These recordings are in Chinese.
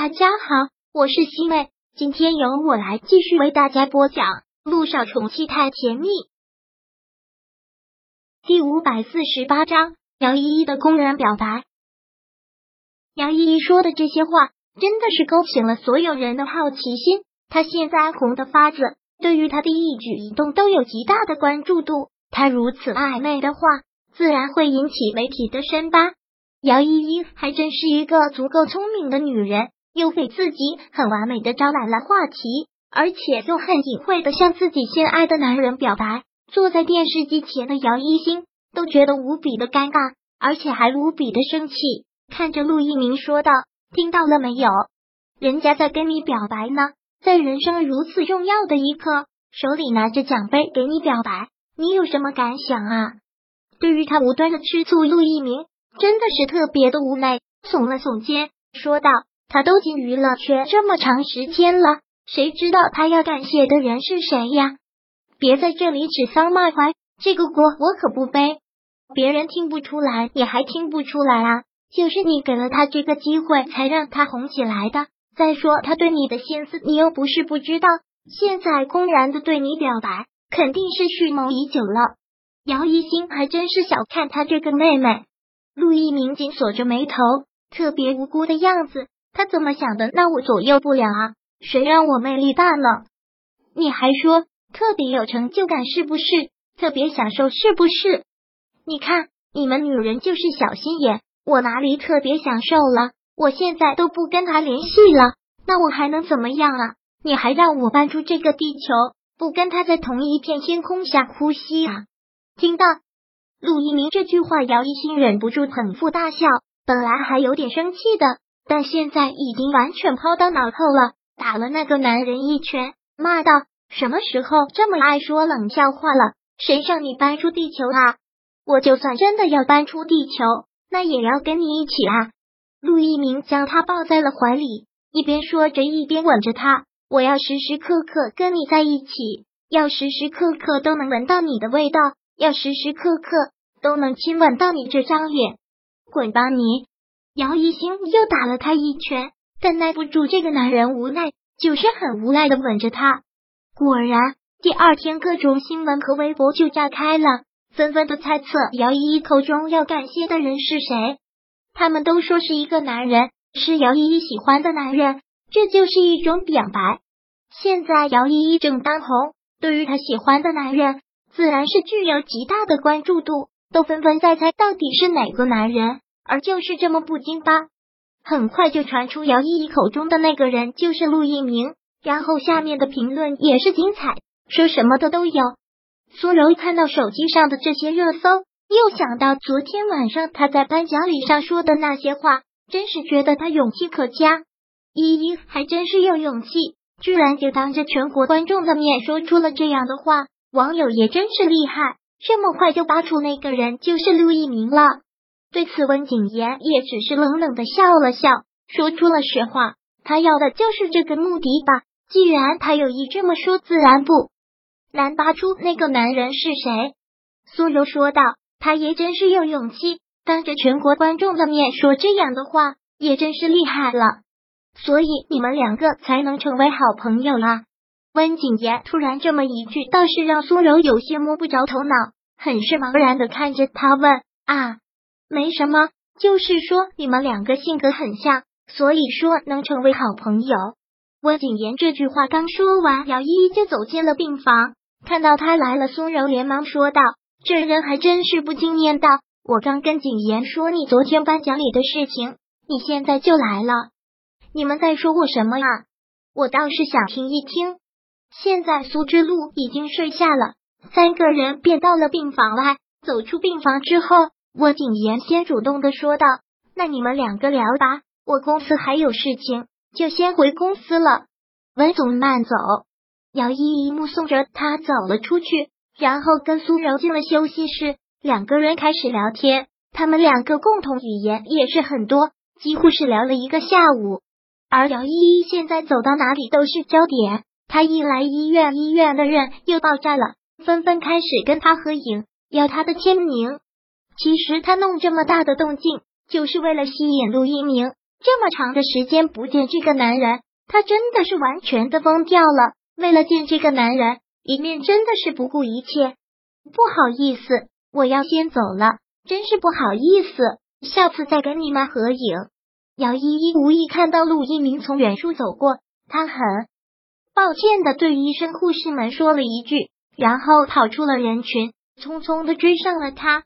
大家好，我是西妹，今天由我来继续为大家播讲《路上宠妻太甜蜜》第五百四十八章。姚依依的公然表白，姚依依说的这些话真的是勾起了所有人的好奇心。她现在红的发紫，对于她的一举一动都有极大的关注度。她如此暧昧的话，自然会引起媒体的深扒。姚依依还真是一个足够聪明的女人。又给自己很完美的招来了话题，而且又很隐晦的向自己心爱的男人表白。坐在电视机前的姚一星都觉得无比的尴尬，而且还无比的生气，看着陆一鸣说道：“听到了没有？人家在跟你表白呢，在人生如此重要的一刻，手里拿着奖杯给你表白，你有什么感想啊？”对于他无端的吃醋，陆一鸣真的是特别的无奈，耸了耸肩，说道。他都进娱乐圈这么长时间了，谁知道他要感谢的人是谁呀？别在这里指桑骂槐，这个锅我可不背。别人听不出来，你还听不出来啊？就是你给了他这个机会，才让他红起来的。再说他对你的心思，你又不是不知道。现在公然的对你表白，肯定是蓄谋已久了。姚一星还真是小看他这个妹妹。陆一鸣紧锁着眉头，特别无辜的样子。他怎么想的？那我左右不了啊！谁让我魅力大呢？你还说特别有成就感是不是？特别享受是不是？你看你们女人就是小心眼，我哪里特别享受了？我现在都不跟他联系了，那我还能怎么样啊？你还让我搬出这个地球，不跟他在同一片天空下呼吸啊？听到陆一鸣这句话，姚一新忍不住捧腹大笑，本来还有点生气的。但现在已经完全抛到脑后了，打了那个男人一拳，骂道：“什么时候这么爱说冷笑话了？谁让你搬出地球啊？我就算真的要搬出地球，那也要跟你一起啊！”陆一鸣将他抱在了怀里，一边说着，一边吻着他：“我要时时刻刻跟你在一起，要时时刻刻都能闻到你的味道，要时时刻刻都能亲吻到你这张脸。滚吧你！”姚一星又打了他一拳，但耐不住这个男人无奈，就是很无奈的吻着他。果然，第二天各种新闻和微博就炸开了，纷纷的猜测姚依依口中要感谢的人是谁。他们都说是一个男人，是姚依依喜欢的男人，这就是一种表白。现在姚依依正当红，对于她喜欢的男人，自然是具有极大的关注度，都纷纷在猜到底是哪个男人。而就是这么不经吧，很快就传出姚依依口中的那个人就是陆一鸣，然后下面的评论也是精彩，说什么的都有。苏柔看到手机上的这些热搜，又想到昨天晚上他在颁奖礼上说的那些话，真是觉得他勇气可嘉。依依还真是有勇气，居然就当着全国观众的面说出了这样的话，网友也真是厉害，这么快就扒出那个人就是陆一鸣了。对此，温景言也只是冷冷的笑了笑，说出了实话。他要的就是这个目的吧？既然他有意这么说，自然不难扒出那个男人是谁。苏柔说道：“他也真是有勇气，当着全国观众的面说这样的话，也真是厉害了。所以你们两个才能成为好朋友啦。”温景言突然这么一句，倒是让苏柔有些摸不着头脑，很是茫然的看着他问：“啊？”没什么，就是说你们两个性格很像，所以说能成为好朋友。温景言这句话刚说完，姚依依就走进了病房，看到他来了，苏柔连忙说道：“这人还真是不经念道，我刚跟景言说你昨天颁奖礼的事情，你现在就来了。你们在说我什么呀？我倒是想听一听。”现在苏之路已经睡下了，三个人便到了病房外。走出病房之后。温景言先主动的说道：“那你们两个聊吧，我公司还有事情，就先回公司了。”温总慢走。姚依依目送着他走了出去，然后跟苏柔进了休息室，两个人开始聊天。他们两个共同语言也是很多，几乎是聊了一个下午。而姚依依现在走到哪里都是焦点，他一来医院，医院的人又爆炸了，纷纷开始跟他合影，要他的签名。其实他弄这么大的动静，就是为了吸引陆一鸣。这么长的时间不见这个男人，他真的是完全的疯掉了。为了见这个男人一面，真的是不顾一切。不好意思，我要先走了，真是不好意思，下次再跟你们合影。姚依依无意看到陆一鸣从远处走过，她很抱歉的对医生护士们说了一句，然后跑出了人群，匆匆的追上了他。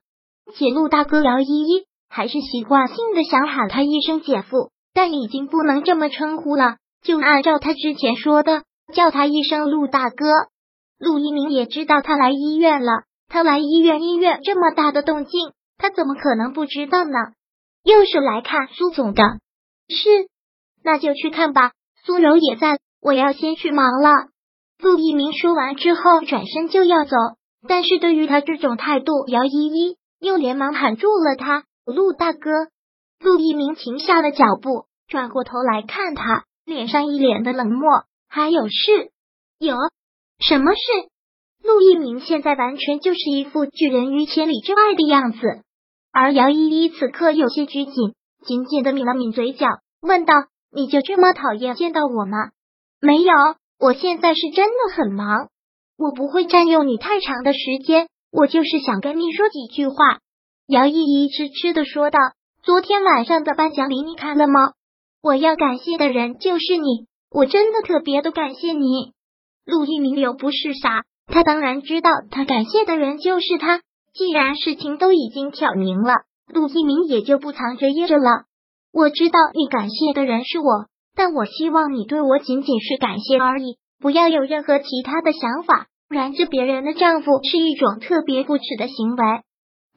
且陆大哥姚依依还是习惯性的想喊他一声姐夫，但已经不能这么称呼了，就按照他之前说的，叫他一声陆大哥。陆一鸣也知道他来医院了，他来医院，医院这么大的动静，他怎么可能不知道呢？又是来看苏总的，是，那就去看吧。苏柔也在，我要先去忙了。陆一鸣说完之后，转身就要走，但是对于他这种态度，姚依依又连忙喊住了他。陆大哥，陆一鸣停下了脚步，转过头来看他，脸上一脸的冷漠。还有事？有什么事？陆一鸣现在完全就是一副拒人于千里之外的样子。而姚依依此刻有些拘谨，紧紧的抿了抿嘴角，问道：“你就这么讨厌见到我吗？”“没有，我现在是真的很忙，我不会占用你太长的时间。我就是想跟你说几句话。”姚依依痴痴的说道：“昨天晚上的颁奖礼你看了吗？我要感谢的人就是你，我真的特别的感谢你。”陆一鸣又不是傻，他当然知道他感谢的人就是他。既然事情都已经挑明了，陆一鸣也就不藏着掖着了。我知道你感谢的人是我，但我希望你对我仅仅是感谢而已，不要有任何其他的想法。拦着别人的丈夫是一种特别不耻的行为。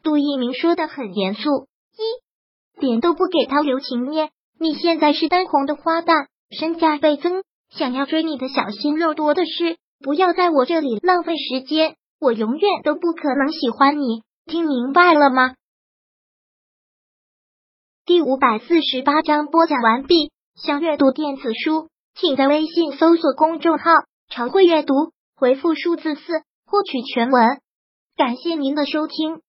杜一鸣说的很严肃，一点都不给他留情面。你现在是当红的花旦，身价倍增，想要追你的小鲜肉多的是，不要在我这里浪费时间。我永远都不可能喜欢你，听明白了吗？第五百四十八章播讲完毕。想阅读电子书，请在微信搜索公众号“常会阅读”，回复数字四获取全文。感谢您的收听。